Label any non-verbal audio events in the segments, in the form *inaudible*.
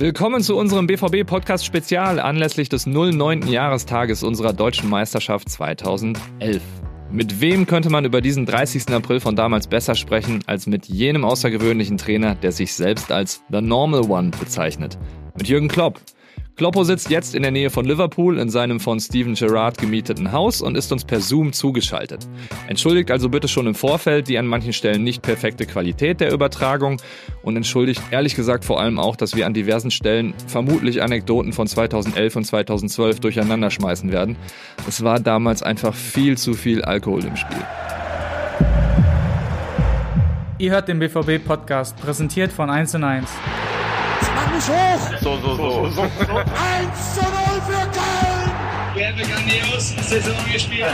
Willkommen zu unserem BVB-Podcast Spezial anlässlich des 09. Jahrestages unserer deutschen Meisterschaft 2011. Mit wem könnte man über diesen 30. April von damals besser sprechen als mit jenem außergewöhnlichen Trainer, der sich selbst als The Normal One bezeichnet? Mit Jürgen Klopp. Kloppo sitzt jetzt in der Nähe von Liverpool in seinem von Steven Gerrard gemieteten Haus und ist uns per Zoom zugeschaltet. Entschuldigt also bitte schon im Vorfeld die an manchen Stellen nicht perfekte Qualität der Übertragung und entschuldigt ehrlich gesagt vor allem auch, dass wir an diversen Stellen vermutlich Anekdoten von 2011 und 2012 durcheinander schmeißen werden. Es war damals einfach viel zu viel Alkohol im Spiel. Ihr hört den BVB-Podcast, präsentiert von 1 1 mich hoch. So, so, so. 1 zu 0 für Köln. Wir haben grandios Saison gespielt. *laughs*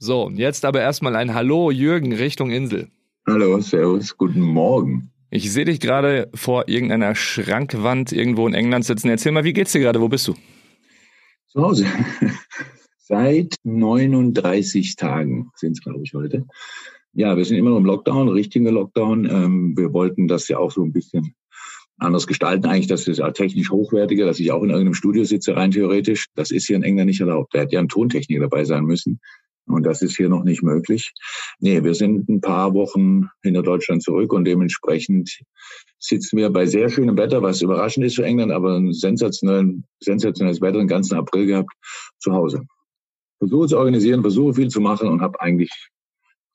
So, jetzt aber erstmal ein Hallo Jürgen Richtung Insel. Hallo, Servus, guten Morgen. Ich sehe dich gerade vor irgendeiner Schrankwand irgendwo in England sitzen. Erzähl mal, wie geht's dir gerade? Wo bist du? Zu Hause. *laughs* Seit 39 Tagen sind es, glaube ich, heute. Ja, wir sind immer noch im Lockdown, richtiger Lockdown. Ähm, wir wollten das ja auch so ein bisschen anders gestalten. Eigentlich, das ist ja technisch hochwertiger, dass ich auch in irgendeinem Studio sitze, rein theoretisch. Das ist hier in England nicht erlaubt. Da hätte ja ein Tontechniker dabei sein müssen. Und das ist hier noch nicht möglich. Nee, wir sind ein paar Wochen hinter Deutschland zurück und dementsprechend sitzen wir bei sehr schönem Wetter, was überraschend ist für England, aber ein sensationell, sensationelles Wetter den ganzen April gehabt, zu Hause. Versuche zu organisieren, versuche viel zu machen und habe eigentlich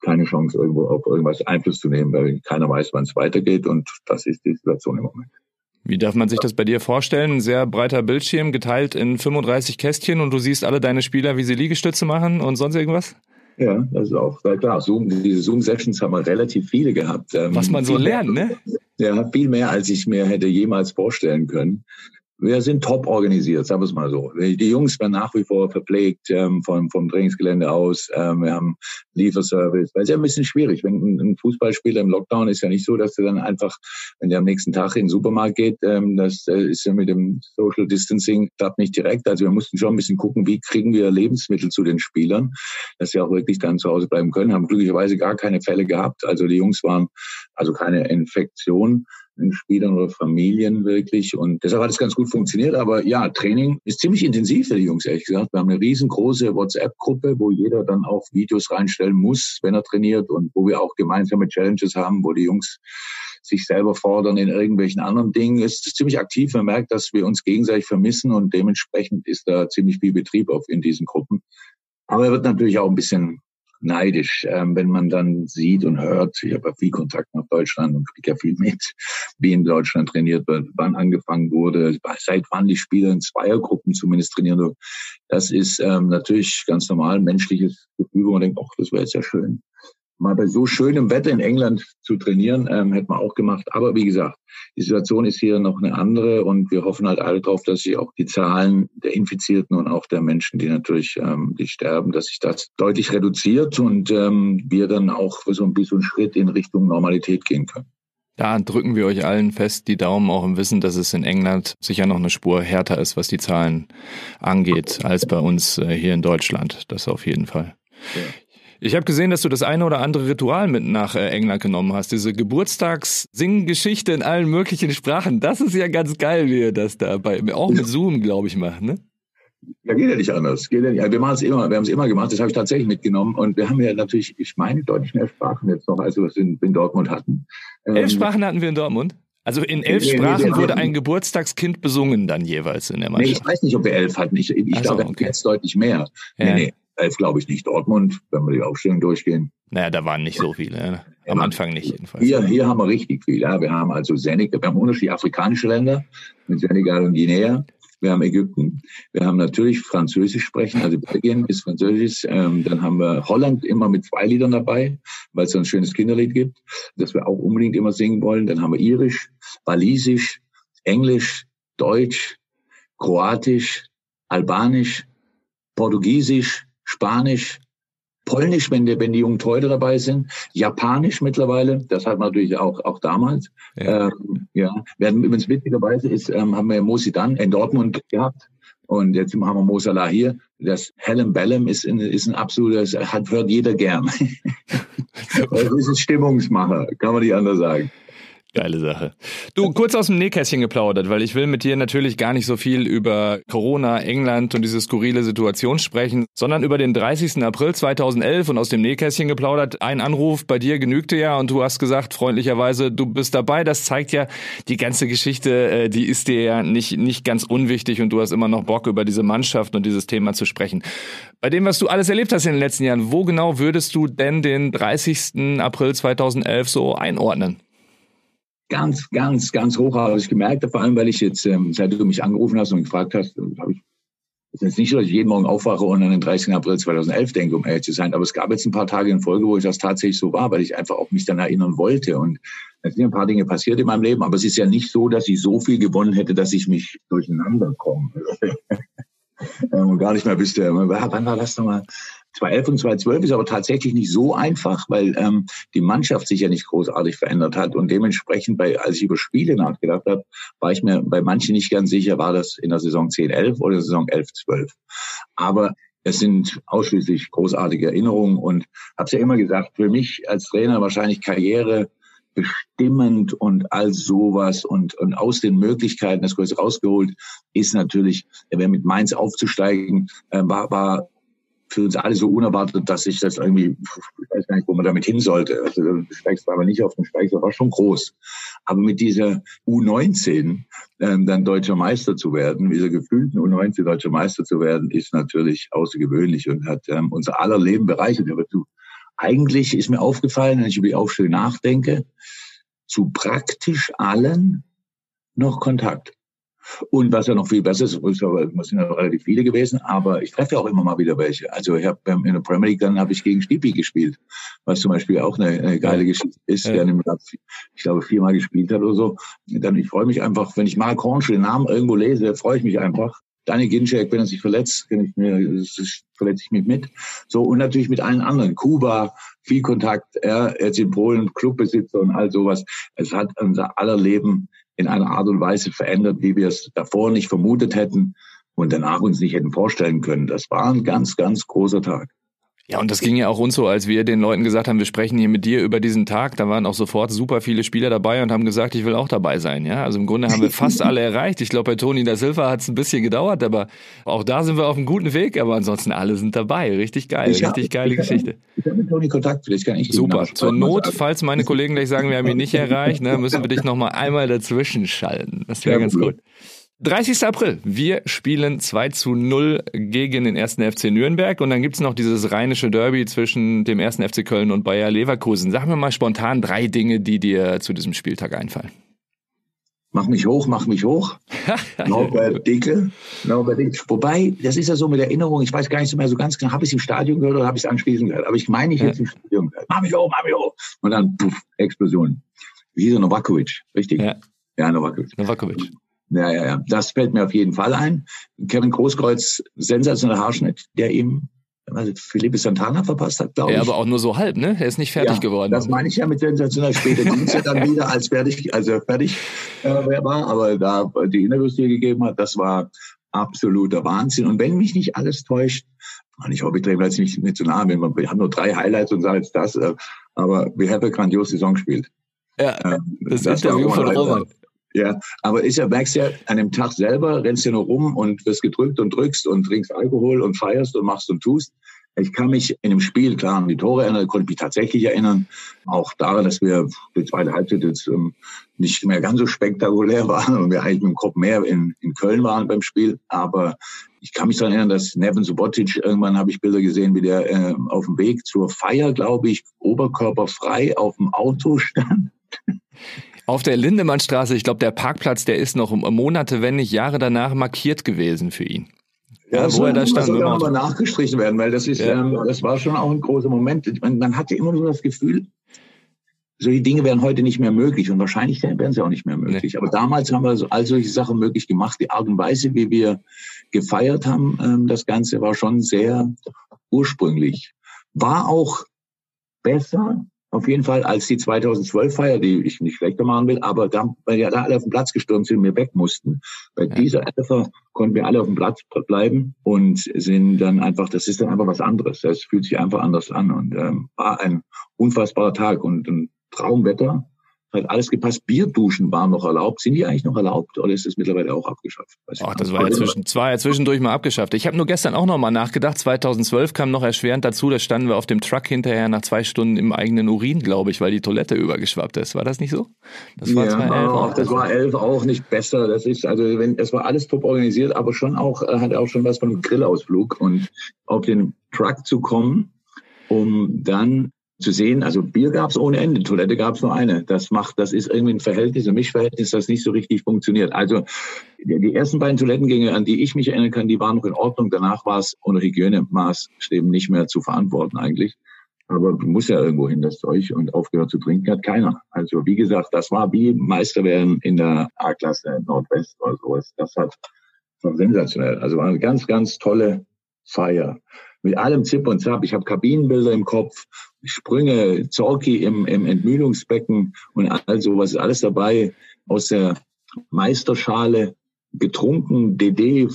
keine Chance, irgendwo auf irgendwas Einfluss zu nehmen, weil keiner weiß, wann es weitergeht und das ist die Situation im Moment. Wie darf man sich das bei dir vorstellen? Ein sehr breiter Bildschirm, geteilt in 35 Kästchen und du siehst alle deine Spieler, wie sie Liegestütze machen und sonst irgendwas? Ja, das ist auch sehr klar. Zoom, diese Zoom-Sessions haben wir relativ viele gehabt. Ähm, Was man so lernt, ne? Ja, viel mehr, als ich mir hätte jemals vorstellen können wir sind top organisiert, sagen wir es mal so. Die Jungs werden nach wie vor verpflegt ähm, vom, vom Trainingsgelände aus. Ähm, wir haben Lieferservice. Weil es ja ein bisschen schwierig. Wenn ein, ein Fußballspieler im Lockdown ist ja nicht so, dass er dann einfach, wenn der am nächsten Tag in den Supermarkt geht, ähm, das äh, ist ja mit dem Social Distancing klappt nicht direkt. Also wir mussten schon ein bisschen gucken, wie kriegen wir Lebensmittel zu den Spielern, dass sie auch wirklich dann zu Hause bleiben können. Haben glücklicherweise gar keine Fälle gehabt. Also die Jungs waren also keine Infektion in Spielern oder Familien wirklich. Und deshalb hat es ganz gut funktioniert. Aber ja, Training ist ziemlich intensiv für die Jungs, ehrlich gesagt. Wir haben eine riesengroße WhatsApp-Gruppe, wo jeder dann auch Videos reinstellen muss, wenn er trainiert und wo wir auch gemeinsame Challenges haben, wo die Jungs sich selber fordern in irgendwelchen anderen Dingen. Es ist ziemlich aktiv. Man merkt, dass wir uns gegenseitig vermissen und dementsprechend ist da ziemlich viel Betrieb auf in diesen Gruppen. Aber er wird natürlich auch ein bisschen neidisch, ähm, wenn man dann sieht und hört, ich habe ja viel Kontakt nach Deutschland und kriege ja viel mit, wie in Deutschland trainiert wird, wann angefangen wurde, seit wann die Spieler in Zweiergruppen zumindest trainieren. Das ist ähm, natürlich ganz normal, menschliches Gefühl, wo man denkt, ach, das wäre jetzt ja schön mal bei so schönem Wetter in England zu trainieren, ähm, hätte man auch gemacht. Aber wie gesagt, die Situation ist hier noch eine andere und wir hoffen halt alle darauf, dass sich auch die Zahlen der Infizierten und auch der Menschen, die natürlich ähm, die sterben, dass sich das deutlich reduziert und ähm, wir dann auch so ein bisschen Schritt in Richtung Normalität gehen können. Da drücken wir euch allen fest die Daumen, auch im Wissen, dass es in England sicher noch eine Spur härter ist, was die Zahlen angeht, als bei uns äh, hier in Deutschland. Das auf jeden Fall. Ja. Ich habe gesehen, dass du das eine oder andere Ritual mit nach äh, England genommen hast. Diese Geburtstags-Singgeschichte in allen möglichen Sprachen. Das ist ja ganz geil, wie ihr das da bei, auch mit Zoom, glaube ich, macht, ne? Ja, geht ja nicht anders. Geht ja nicht. Wir machen es immer, wir haben es immer gemacht, das habe ich tatsächlich mitgenommen. Und wir haben ja natürlich, ich meine, deutlich mehr Sprachen jetzt noch, als wir es in, in Dortmund hatten. Elf ähm, Sprachen hatten wir in Dortmund? Also in elf nee, Sprachen nee, wurde ein Geburtstagskind besungen dann jeweils in der Mannschaft. Nee, ich weiß nicht, ob wir elf hatten. Ich, ich so, glaube, okay. jetzt deutlich mehr. Ja. Nee, nee elf glaube ich nicht. Dortmund, wenn wir die Aufstellung durchgehen. Naja, da waren nicht so viele. Ne? Am ja, Anfang nicht jedenfalls. Hier, hier haben wir richtig viel. Ja. Wir haben also Senegal, wir haben unterschiedliche afrikanische Länder mit Senegal und Guinea. Wir haben Ägypten. Wir haben natürlich Französisch sprechen, also Belgien ist Französisch. Ähm, dann haben wir Holland immer mit zwei Liedern dabei, weil es so ein schönes Kinderlied gibt, das wir auch unbedingt immer singen wollen. Dann haben wir Irisch, Walisisch, Englisch, Deutsch, Kroatisch, Albanisch, Portugiesisch, Spanisch, Polnisch, wenn, die, wenn die jungen Teute dabei sind, Japanisch mittlerweile, das hat man natürlich auch, auch damals. Ja. Ähm, ja. Werden übrigens witzigerweise ist, ähm, haben wir Mo Sidan in Dortmund gehabt und jetzt haben wir Mo Salah hier. das Helen Bellem ist, ein, ist ein absolutes, hat, hört jeder gern. *laughs* *laughs* das ist ein Stimmungsmacher, kann man nicht anders sagen. Geile Sache. Du, kurz aus dem Nähkästchen geplaudert, weil ich will mit dir natürlich gar nicht so viel über Corona, England und diese skurrile Situation sprechen, sondern über den 30. April 2011 und aus dem Nähkästchen geplaudert. Ein Anruf bei dir genügte ja und du hast gesagt, freundlicherweise, du bist dabei. Das zeigt ja, die ganze Geschichte, äh, die ist dir ja nicht, nicht ganz unwichtig und du hast immer noch Bock, über diese Mannschaft und dieses Thema zu sprechen. Bei dem, was du alles erlebt hast in den letzten Jahren, wo genau würdest du denn den 30. April 2011 so einordnen? Ganz, ganz, ganz hoch habe ich gemerkt, vor allem, weil ich jetzt, ähm, seit du mich angerufen hast und gefragt hast, habe ich es ist jetzt nicht so, dass ich jeden Morgen aufwache und an den 30. April 2011 denke, um ehrlich zu sein. Aber es gab jetzt ein paar Tage in Folge, wo ich das tatsächlich so war, weil ich einfach auch mich dann erinnern wollte. Und es sind ein paar Dinge passiert in meinem Leben, aber es ist ja nicht so, dass ich so viel gewonnen hätte, dass ich mich durcheinander komme. *laughs* und gar nicht mehr wüsste, wann war das nochmal? 2011 und 2012 ist aber tatsächlich nicht so einfach, weil ähm, die Mannschaft sich ja nicht großartig verändert hat und dementsprechend, bei, als ich über Spiele nachgedacht habe, war ich mir bei manchen nicht ganz sicher, war das in der Saison 10, 11 oder Saison 11, 12. Aber es sind ausschließlich großartige Erinnerungen und habe es ja immer gesagt, für mich als Trainer wahrscheinlich Karriere bestimmend und all sowas und, und aus den Möglichkeiten das Größte rausgeholt ist natürlich, wenn mit Mainz aufzusteigen, äh, war, war für uns alle so unerwartet, dass ich das irgendwie, ich weiß gar nicht, wo man damit hin sollte. Also du steigst aber nicht auf Steig, das war schon groß. Aber mit dieser U19 ähm, dann deutscher Meister zu werden, dieser gefühlten U19 deutscher Meister zu werden, ist natürlich außergewöhnlich und hat ähm, unser aller Leben bereichert. Aber du, eigentlich ist mir aufgefallen, wenn ich über die Aufstellung nachdenke, zu praktisch allen noch Kontakt. Und was ja noch viel besser ist, es sind ja relativ viele gewesen, aber ich treffe auch immer mal wieder welche. Also ich habe in der Premier League dann habe ich gegen Stipi gespielt, was zum Beispiel auch eine, eine geile Geschichte ist, ja. der ich glaube viermal gespielt hat oder so. Dann ich freue mich einfach, wenn ich Mark Hornsch den Namen irgendwo lese, freue ich mich einfach. Daniel Ginczek, wenn er sich verletzt, kann ich mir, verletze ich mich mit. So, und natürlich mit allen anderen. Kuba, viel Kontakt, er, jetzt in Polen, Clubbesitzer und all sowas. Es hat unser aller Leben in einer Art und Weise verändert, wie wir es davor nicht vermutet hätten und danach uns nicht hätten vorstellen können. Das war ein ganz, ganz großer Tag. Ja, und das ging ja auch uns so, als wir den Leuten gesagt haben, wir sprechen hier mit dir über diesen Tag. Da waren auch sofort super viele Spieler dabei und haben gesagt, ich will auch dabei sein. Ja, also im Grunde haben wir *laughs* fast alle erreicht. Ich glaube, bei Toni da Silva hat es ein bisschen gedauert, aber auch da sind wir auf einem guten Weg. Aber ansonsten alle sind dabei. Richtig geil, ich richtig hab, geile ich Geschichte. Hab, ich habe mit Toni Kontakt, vielleicht kann ich Super. Zur Not, falls meine Kollegen gleich sagen, wir haben ihn nicht *laughs* erreicht, ne, müssen wir dich noch mal einmal dazwischen schalten. Das wäre ja, ganz gut. 30. April. Wir spielen 2 zu 0 gegen den ersten FC Nürnberg und dann gibt's noch dieses rheinische Derby zwischen dem ersten FC Köln und Bayer Leverkusen. Sag mir mal spontan drei Dinge, die dir zu diesem Spieltag einfallen. Mach mich hoch, mach mich hoch. *laughs* Norbert Dicke. Norbert Dicke. Wobei, das ist ja so mit Erinnerung, ich weiß gar nicht mehr so ganz genau, habe ich es im Stadion gehört oder habe ich es anschließend gehört? Aber ich meine, ich ja. es im Stadion gehört. Mach mich hoch, mach mich hoch. Und dann, puff, Explosion. Wie hieß er? Novakovic, richtig? Ja, ja Novakovic. Novakovic. Ja, ja, ja. Das fällt mir auf jeden Fall ein. Kevin Großkreuz, sensationeller Haarschnitt, der ihm also Felipe Santana verpasst hat, glaube ich. Ja, aber auch nur so halb, ne? Er ist nicht fertig ja, geworden. Das meine ich ja mit sensationell. Später es ja dann wieder, als fertig, als er fertig äh, war. Aber da die Interviews, die er gegeben hat, das war absoluter Wahnsinn. Und wenn mich nicht alles täuscht, und ich hoffe, ich drehe jetzt nicht, nicht zu nahe, wir haben nur drei Highlights und sagen jetzt das, äh, aber wir haben eine grandiose Saison gespielt. Ja, ähm, das, das Interview von Roman. Ja, aber ich ja, merkst ja, an dem Tag selber rennst du nur rum und wirst gedrückt und drückst und trinkst Alkohol und feierst und machst und tust. Ich kann mich in dem Spiel klar an die Tore erinnern, konnte mich tatsächlich erinnern. Auch daran, dass wir die zweite Halbzeit jetzt ähm, nicht mehr ganz so spektakulär waren und wir eigentlich mit dem Kopf mehr in, in Köln waren beim Spiel. Aber ich kann mich daran erinnern, dass Nevin Subotic, irgendwann habe ich Bilder gesehen, wie der äh, auf dem Weg zur Feier, glaube ich, oberkörperfrei auf dem Auto stand. Auf der Lindemannstraße, ich glaube, der Parkplatz, der ist noch Monate, wenn nicht Jahre danach markiert gewesen für ihn. Ja, ja wo er da stand. Das soll aber nachgestrichen werden, weil das ist, ja. ähm, das war schon auch ein großer Moment. Man, man hatte immer so das Gefühl, solche Dinge wären heute nicht mehr möglich und wahrscheinlich wären sie auch nicht mehr möglich. Nee. Aber damals haben wir so all solche Sachen möglich gemacht. Die Art und Weise, wie wir gefeiert haben, ähm, das Ganze war schon sehr ursprünglich. War auch besser auf jeden Fall als die 2012 Feier, die ich nicht schlechter machen will, aber dann, weil ja da alle auf den Platz gestürmt sind und wir weg mussten. Bei ja. dieser Elfer konnten wir alle auf dem Platz bleiben und sind dann einfach, das ist dann einfach was anderes. Das fühlt sich einfach anders an und ähm, war ein unfassbarer Tag und ein Traumwetter hat alles gepasst. Bierduschen waren noch erlaubt. Sind die eigentlich noch erlaubt oder ist das mittlerweile auch abgeschafft? Ach, das war ja, zwischen, zwar ja zwischendurch mal abgeschafft. Ich habe nur gestern auch noch mal nachgedacht. 2012 kam noch erschwerend dazu, da standen wir auf dem Truck hinterher nach zwei Stunden im eigenen Urin, glaube ich, weil die Toilette übergeschwappt ist. War das nicht so? Das war ja, 2011 auch. Das war 11 auch nicht besser. Das ist also, wenn es war alles top organisiert, aber schon auch äh, hat auch schon was von einem Grillausflug und auf den Truck zu kommen, um dann zu sehen, also Bier gab es ohne Ende, Toilette gab es nur eine. Das macht, das ist irgendwie ein Verhältnis, ein Mischverhältnis, das nicht so richtig funktioniert. Also die ersten beiden Toilettengänge, an die ich mich erinnern kann, die waren noch in Ordnung. Danach war es ohne Hygienemaßstäben nicht mehr zu verantworten eigentlich. Aber du musst ja irgendwo hin, das Zeug. Und aufgehört zu trinken hat keiner. Also wie gesagt, das war wie Meister werden in der A-Klasse Nordwest oder sowas. Das hat war sensationell. Also war eine ganz, ganz tolle Feier mit allem Zip und Zap. Ich habe Kabinenbilder im Kopf, Sprünge, Zorki im, im Entmühlungsbecken und all sowas, alles dabei aus der Meisterschale getrunken, DD,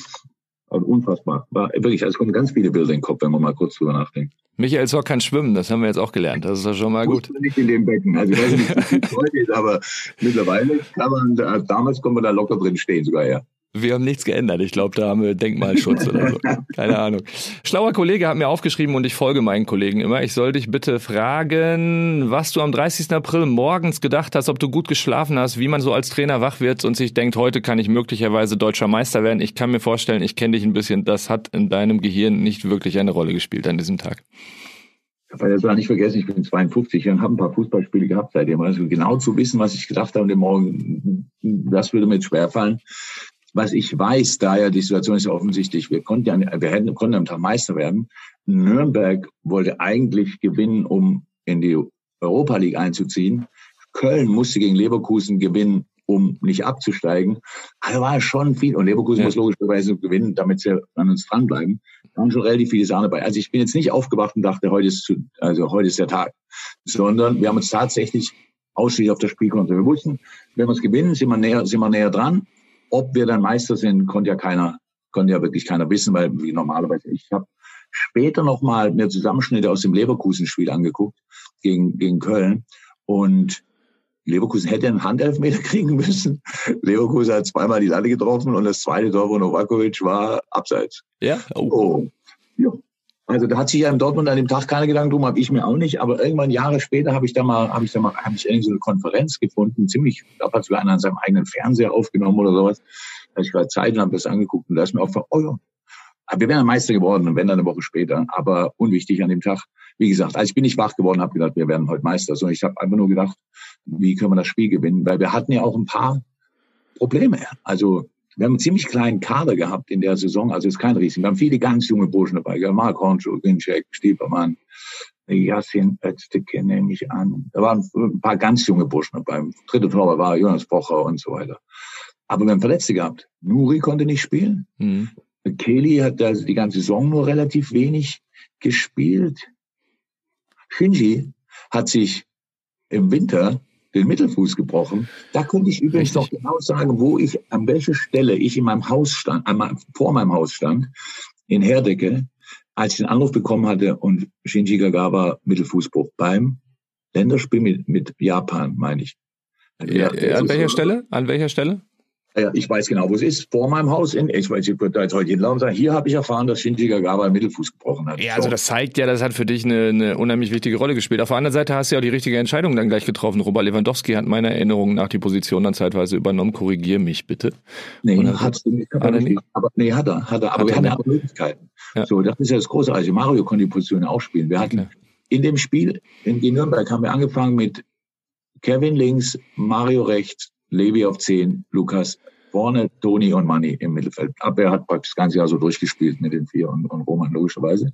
also unfassbar. War wirklich, also es kommen ganz viele Bilder in den Kopf, wenn man mal kurz drüber nachdenkt. Michael Zock kann schwimmen, das haben wir jetzt auch gelernt. Das ist ja schon mal gut. Nicht in dem Becken. Also ich weiß nicht, wie es heute ist, aber mittlerweile kann man, damals konnte man da locker drin stehen sogar, ja. Wir haben nichts geändert. Ich glaube, da haben wir Denkmalschutz oder so. *laughs* Keine Ahnung. Schlauer Kollege hat mir aufgeschrieben und ich folge meinen Kollegen immer. Ich soll dich bitte fragen, was du am 30. April morgens gedacht hast, ob du gut geschlafen hast, wie man so als Trainer wach wird und sich denkt, heute kann ich möglicherweise deutscher Meister werden. Ich kann mir vorstellen, ich kenne dich ein bisschen. Das hat in deinem Gehirn nicht wirklich eine Rolle gespielt an diesem Tag. Ich habe das nicht vergessen, ich bin 52 und habe ein paar Fußballspiele gehabt seitdem. Also genau zu wissen, was ich gedacht habe und dem Morgen, das würde mir jetzt schwerfallen was ich weiß, da ja die Situation ist ja offensichtlich, wir konnten ja, wir hätten, konnten am Tag Meister werden. Nürnberg wollte eigentlich gewinnen, um in die Europa League einzuziehen. Köln musste gegen Leverkusen gewinnen, um nicht abzusteigen. Also war schon viel. Und Leverkusen ja. muss logischerweise gewinnen, damit sie an uns dranbleiben. Da waren schon relativ viele Sachen dabei. Also ich bin jetzt nicht aufgewacht und dachte, heute ist, zu, also heute ist der Tag. Sondern wir haben uns tatsächlich ausschließlich auf das Spiel konzentriert. Wir wussten, wenn wir es gewinnen, sind wir näher, sind wir näher dran. Ob wir dann Meister sind, konnte ja keiner, konnte ja wirklich keiner wissen, weil wie normalerweise ich habe später noch mal mir Zusammenschnitte aus dem Leverkusen-Spiel angeguckt gegen gegen Köln und Leverkusen hätte einen Handelfmeter *laughs* kriegen müssen. Leverkusen hat zweimal die Latte getroffen und das zweite Tor von Novakovic war abseits. Ja. Oh. oh. Ja. Also da hat sich ja in Dortmund an dem Tag keine Gedanken drum, habe ich mir auch nicht. Aber irgendwann Jahre später habe ich da mal, habe ich da mal, habe ich irgendwie so eine Konferenz gefunden, ziemlich, da hat sogar einer an seinem eigenen Fernseher aufgenommen oder sowas. Da ich gerade Zeit und habe das angeguckt und da ist mir aufgefallen, oh ja, aber wir wären Meister geworden und wenn dann eine Woche später. Aber unwichtig an dem Tag, wie gesagt, als ich bin nicht wach geworden, habe gedacht, wir werden heute Meister. So, ich habe einfach nur gedacht, wie können wir das Spiel gewinnen? Weil wir hatten ja auch ein paar Probleme. Also wir haben einen ziemlich kleinen Kader gehabt in der Saison, also ist kein Riesen. Wir haben viele ganz junge Burschen dabei, Mark Hornschuh, Ginczek, Stiepermann, Yassin Özteke nehme ich an. Da waren ein paar ganz junge Burschen dabei. Dritte Torwart war Jonas Bocher und so weiter. Aber wir haben Verletzte gehabt. Nuri konnte nicht spielen. Mhm. Kelly hat da die ganze Saison nur relativ wenig gespielt. Shinji hat sich im Winter den Mittelfuß gebrochen. Da könnte ich übrigens noch genau sagen, wo ich, an welcher Stelle ich in meinem Haus stand, vor meinem Haus stand, in Herdecke, als ich den Anruf bekommen hatte und Shinji Kagawa Mittelfußbruch beim Länderspiel mit, mit Japan, meine ich. Ja, an welcher Stelle? An welcher Stelle? Ja, ich weiß genau, wo es ist. Vor meinem Haus in, ich weiß, ich würde da jetzt heute hinlaufen und sagen, hier habe ich erfahren, dass Shinji Kagawa einen Mittelfuß gebrochen hat. Ja, also das zeigt ja, das hat für dich eine, eine unheimlich wichtige Rolle gespielt. Auf der anderen Seite hast du ja auch die richtige Entscheidung dann gleich getroffen. Robert Lewandowski hat meiner Erinnerung nach die Position dann zeitweise übernommen. Korrigier mich bitte. Nee, hat, er nicht. Aber, nee, hat er, hat er. Aber hat wir hatten ja auch Möglichkeiten. Ja. So, das ist ja das Großartige. Mario konnte die Position auch spielen. Wir hatten okay. in dem Spiel in Nürnberg haben wir angefangen mit Kevin links, Mario rechts, Levi auf 10, Lukas vorne Toni und Manni im Mittelfeld. Abwehr hat praktisch das ganze Jahr so durchgespielt mit den vier und, und Roman logischerweise.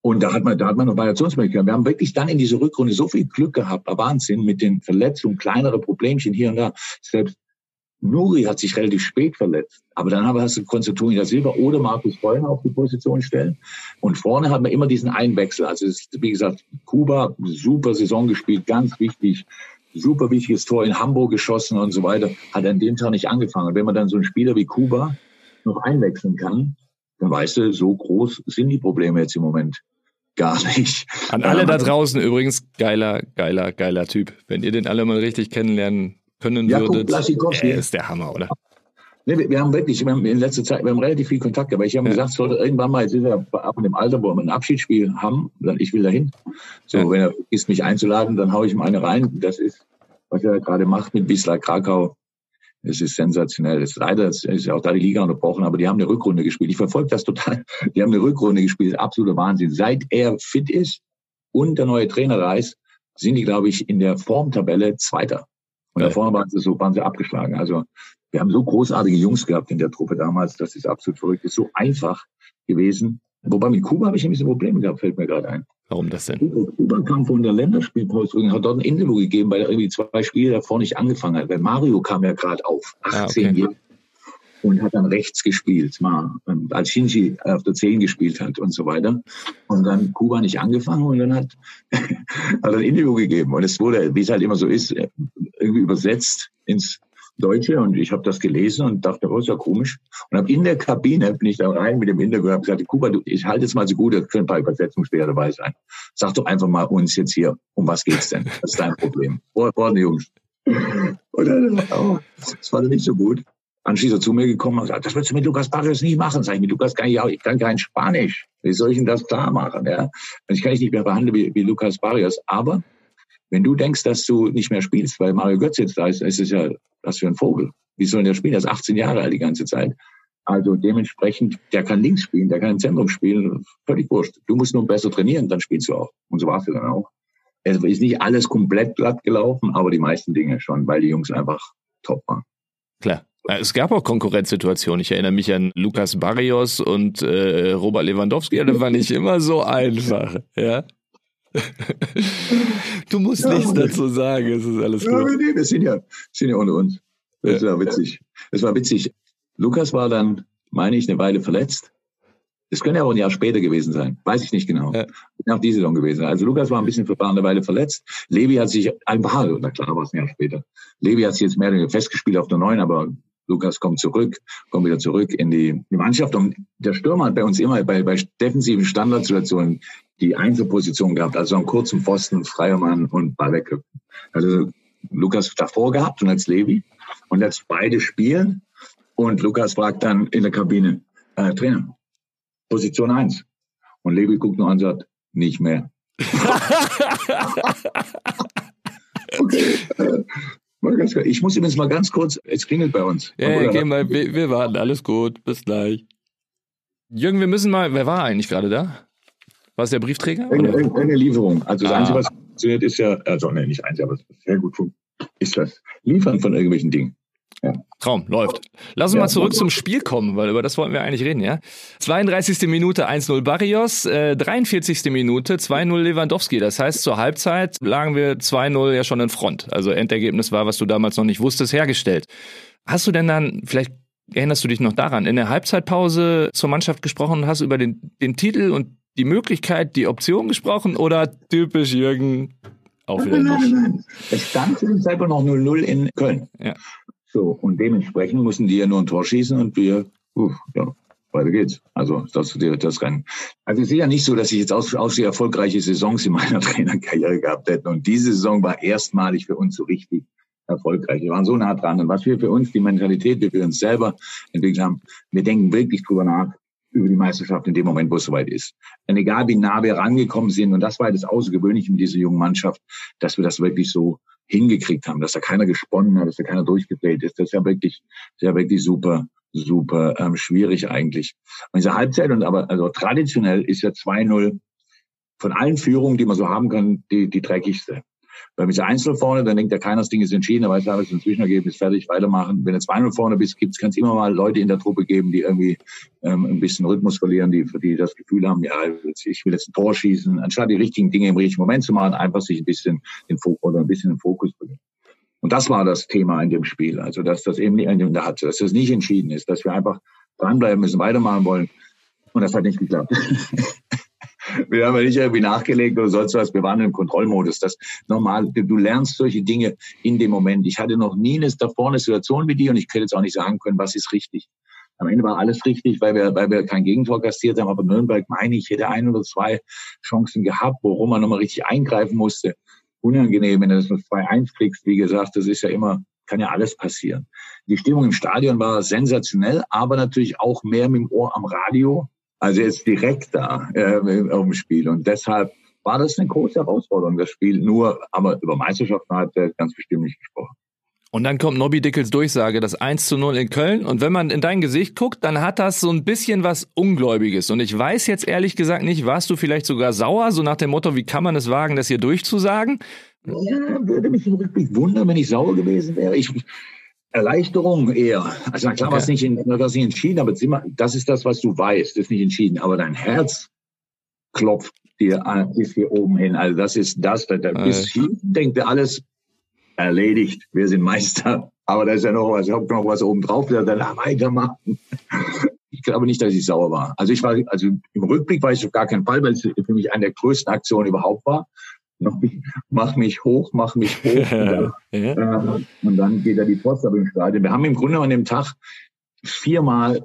Und da hat man, da hat man noch Variationsmöglichkeiten. Wir haben wirklich dann in dieser Rückrunde so viel Glück gehabt, Wahnsinn, mit den Verletzungen, kleinere Problemchen hier und da. Selbst Nuri hat sich relativ spät verletzt. Aber dann hast du, konntest du Toni da Silva oder Markus Beuner auf die Position stellen. Und vorne hat man immer diesen Einwechsel. Also ist, wie gesagt, Kuba, super Saison gespielt, ganz wichtig. Super wichtiges Tor in Hamburg geschossen und so weiter. Hat an dem Tag nicht angefangen. Und wenn man dann so einen Spieler wie Kuba noch einwechseln kann, dann weißt du, so groß sind die Probleme jetzt im Moment gar nicht. An alle da draußen übrigens, geiler, geiler, geiler Typ. Wenn ihr den alle mal richtig kennenlernen können Jakub würdet, er ist der Hammer, oder? Nee, wir, wir, haben wirklich, wir haben in letzter Zeit, wir haben relativ viel Kontakt, aber ich habe ja. gesagt, sollte irgendwann mal, jetzt ist er ab in dem Alter, wo wir ein Abschiedsspiel haben, dann ich will dahin. So, ja. wenn er ist, mich einzuladen, dann haue ich ihm eine rein. Das ist, was er gerade macht mit Wisla Krakau. Es ist sensationell. Das ist leider ist auch da die Liga unterbrochen, aber die haben eine Rückrunde gespielt. Ich verfolge das total. Die haben eine Rückrunde gespielt. Absoluter Wahnsinn. Seit er fit ist und der neue Trainer da ist, sind die, glaube ich, in der Formtabelle Zweiter. Und ja. da vorne waren sie so, waren sie abgeschlagen. Also wir haben so großartige Jungs gehabt in der Truppe damals, das ist absolut verrückt. Ist so einfach gewesen. Wobei mit Kuba habe ich ein bisschen Probleme gehabt, fällt mir gerade ein. Warum das denn? Kuba kam von der Länderspielpause und hat dort ein Interview gegeben, weil er irgendwie zwei Spiele davor nicht angefangen hat. Weil Mario kam ja gerade auf, 18 ah, okay. Jahre und hat dann rechts gespielt, mal, ähm, als Shinji auf der 10 gespielt hat und so weiter. Und dann Kuba nicht angefangen und dann hat, *laughs* hat ein Interview gegeben. Und es wurde, wie es halt immer so ist, irgendwie übersetzt ins Deutsche und ich habe das gelesen und dachte, oh, ist ja komisch. Und habe in der Kabine, bin ich da rein mit dem Interview und habe gesagt, Kuba, du, ich halte es mal so gut, da können ein paar Übersetzungsfehler dabei sein. Sag doch einfach mal uns jetzt hier, um was geht's denn? Was ist dein Problem? *laughs* Vorne, Jungs. Und dann, oh, das war nicht so gut anschließend zu mir gekommen und gesagt, das willst du mit Lukas Barrios nicht machen. Sag ich, mit Lukas kann ich auch, ich kann kein Spanisch. Wie soll ich denn das klar machen? Ja? Ich kann dich nicht mehr behandeln wie, wie Lukas Barrios. Aber wenn du denkst, dass du nicht mehr spielst, weil Mario Götz jetzt da ist, ist es ja, was für ein Vogel. Wie soll der spielen? Er ist 18 Jahre alt die ganze Zeit. Also dementsprechend, der kann links spielen, der kann im Zentrum spielen, völlig wurscht. Du musst nur besser trainieren, dann spielst du auch. Und so war es dann auch. Es ist nicht alles komplett glatt gelaufen, aber die meisten Dinge schon, weil die Jungs einfach top waren. Klar. Es gab auch Konkurrenzsituationen. Ich erinnere mich an Lukas Barrios und äh, Robert Lewandowski. Das war nicht immer so einfach. Ja. *laughs* du musst ja, nichts dazu sagen. Es ist alles gut. Ja, nee, wir sind ja, sind ja unter uns. Das ja. war witzig. Das war witzig. Lukas war dann, meine ich, eine Weile verletzt. Das könnte ja auch ein Jahr später gewesen sein. Weiß ich nicht genau. Ja. Nach dieser Saison gewesen. Also Lukas war ein bisschen für eine Weile verletzt. Levi hat sich ein paar, na klar war es ein Jahr später. Levi hat sich jetzt mehr oder weniger festgespielt auf der Neuen, aber Lukas kommt zurück, kommt wieder zurück in die, Mannschaft. Und der Stürmer hat bei uns immer bei, bei defensiven Standardsituationen die Einzelposition gehabt, also einen kurzen Pfosten, freier Mann und Ball. Also Lukas davor gehabt und als Levi und jetzt beide spielen und Lukas fragt dann in der Kabine, äh, Trainer, Position eins Und Levi guckt nur an und sagt, nicht mehr. *laughs* okay. Ich muss übrigens mal ganz kurz, es klingelt bei uns. Ja, ja geh mal, wir, wir, warten, alles gut, bis gleich. Jürgen, wir müssen mal, wer war eigentlich gerade da? War es der Briefträger? Eine, eine Lieferung. Also das ah. Einzige, was funktioniert, ist ja, also ne, nicht eins, aber sehr gut ist das Liefern von irgendwelchen Dingen. Ja. Traum, läuft. Lass uns ja, mal zurück zum Spiel kommen, weil über das wollten wir eigentlich reden, ja? 32. Minute 1-0 Barrios, äh, 43. Minute 2-0 Lewandowski. Das heißt, zur Halbzeit lagen wir 2-0 ja schon in Front. Also Endergebnis war, was du damals noch nicht wusstest, hergestellt. Hast du denn dann, vielleicht erinnerst du dich noch daran, in der Halbzeitpause zur Mannschaft gesprochen und hast über den, den Titel und die Möglichkeit, die Option gesprochen oder typisch Jürgen, auch wieder nein, nein, nein. Es stand zu dem Zeitpunkt noch 0-0 in Köln. Ja. So, und dementsprechend müssen die ja nur ein Tor schießen und wir, uh, ja, weiter geht's. Also das, das Rennen. Also es ist ja nicht so, dass ich jetzt aus, aus erfolgreiche Saisons in meiner *laughs* Trainerkarriere gehabt hätte. Und diese Saison war erstmalig für uns so richtig erfolgreich. Wir waren so nah dran. Und was wir für uns, die Mentalität, die wir uns selber entwickelt haben, wir denken wirklich drüber nach, über die Meisterschaft in dem Moment, wo es soweit ist. Und egal wie nah wir rangekommen sind, und das war das Außergewöhnliche mit dieser jungen Mannschaft, dass wir das wirklich so hingekriegt haben, dass da keiner gesponnen hat, dass da keiner durchgedreht ist. Das ist ja wirklich, ist ja wirklich super, super ähm, schwierig eigentlich. Und diese Halbzeit und aber also traditionell ist ja 2-0 von allen Führungen, die man so haben kann, die, die dreckigste. Mit Einzel vorne, dann denkt ja keiner, das Ding ist entschieden, aber weiß, da ist ein Zwischenergebnis fertig, weitermachen. Wenn du 2-0 vorne bist, kann es immer mal Leute in der Truppe geben, die irgendwie ähm, ein bisschen Rhythmus verlieren, die, die das Gefühl haben, ja, ich will jetzt ein Tor schießen, anstatt die richtigen Dinge im richtigen Moment zu machen, einfach sich ein bisschen den Fokus oder ein bisschen den Fokus bringen. Und das war das Thema in dem Spiel. Also, dass das eben nicht, dass das nicht entschieden ist, dass wir einfach dranbleiben müssen, weitermachen wollen. Und das hat nicht geklappt. *laughs* wir haben ja nicht irgendwie nachgelegt oder sonst was. Wir waren im Kontrollmodus. Das normal. Du lernst solche Dinge in dem Moment. Ich hatte noch nie eine, davor eine Situation wie die und ich könnte jetzt auch nicht sagen können, was ist richtig. Am Ende war alles richtig, weil wir, weil wir kein Gegentor kassiert haben. Aber Nürnberg, meine ich, hätte ein oder zwei Chancen gehabt, worum man nochmal richtig eingreifen musste. Unangenehm, wenn du das mit 2-1 kriegst. Wie gesagt, das ist ja immer, kann ja alles passieren. Die Stimmung im Stadion war sensationell, aber natürlich auch mehr mit dem Ohr am Radio. Also jetzt direkt da äh, dem Spiel. Und deshalb war das eine große Herausforderung, das Spiel. Nur, aber über Meisterschaften hat er ganz bestimmt nicht gesprochen. Und dann kommt Nobby Dickels Durchsage, das 1 zu 0 in Köln. Und wenn man in dein Gesicht guckt, dann hat das so ein bisschen was Ungläubiges. Und ich weiß jetzt ehrlich gesagt nicht, warst du vielleicht sogar sauer, so nach dem Motto, wie kann man es wagen, das hier durchzusagen? Ja, würde mich im Rückblick wundern, wenn ich sauer gewesen wäre. Ich, Erleichterung eher. Also na klar, okay. was nicht, was nicht entschieden, aber das ist das, was du weißt, das ist nicht entschieden. Aber dein Herz klopft dir bis hier oben hin. Also das ist das, da, bis hier denkt er alles erledigt, wir sind Meister. Aber da ist ja noch was, noch was oben drauf, der dann weitermachen. Ich glaube nicht, dass ich sauer war. Also ich war, also im Rückblick war ich auf gar keinen Fall, weil es für mich eine der größten Aktionen überhaupt war. Mach mich hoch, mach mich hoch. und, *laughs* dann, ja. äh, und dann geht er die Post ab im Stadion. Wir haben im Grunde an dem Tag viermal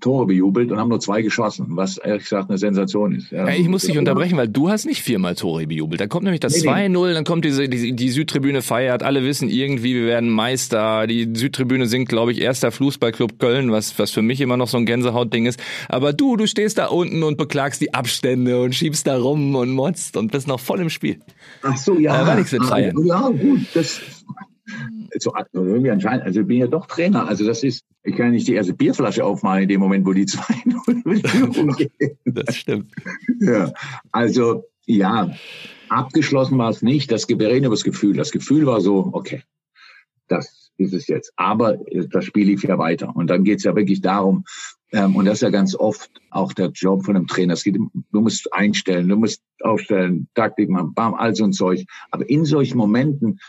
Tore bejubelt und haben nur zwei geschossen, was ehrlich gesagt eine Sensation ist. Ja, ich muss dich unterbrechen, weil du hast nicht viermal Tore bejubelt. Da kommt nämlich das nee, 2-0, dann kommt diese, die, die Südtribüne feiert, alle wissen irgendwie, wir werden Meister. Die Südtribüne singt, glaube ich, erster Fußballclub Köln, was, was für mich immer noch so ein Gänsehautding ist. Aber du, du stehst da unten und beklagst die Abstände und schiebst da rum und motzt und bist noch voll im Spiel. Ach so, ja. Da war nichts mit Feiern. Ja, gut, das so, irgendwie anscheinend, also ich bin ja doch Trainer. Also das ist, ich kann nicht die erste Bierflasche aufmachen in dem Moment, wo die 2-0 *laughs* gehen. Das stimmt. Ja, also ja, abgeschlossen war es nicht. Das wir reden über das Gefühl. Das Gefühl war so, okay, das ist es jetzt. Aber das Spiel lief ja weiter. Und dann geht es ja wirklich darum, ähm, und das ist ja ganz oft auch der Job von einem Trainer. Es geht, du musst einstellen, du musst aufstellen, Taktik machen, bam, all so ein Zeug. Aber in solchen Momenten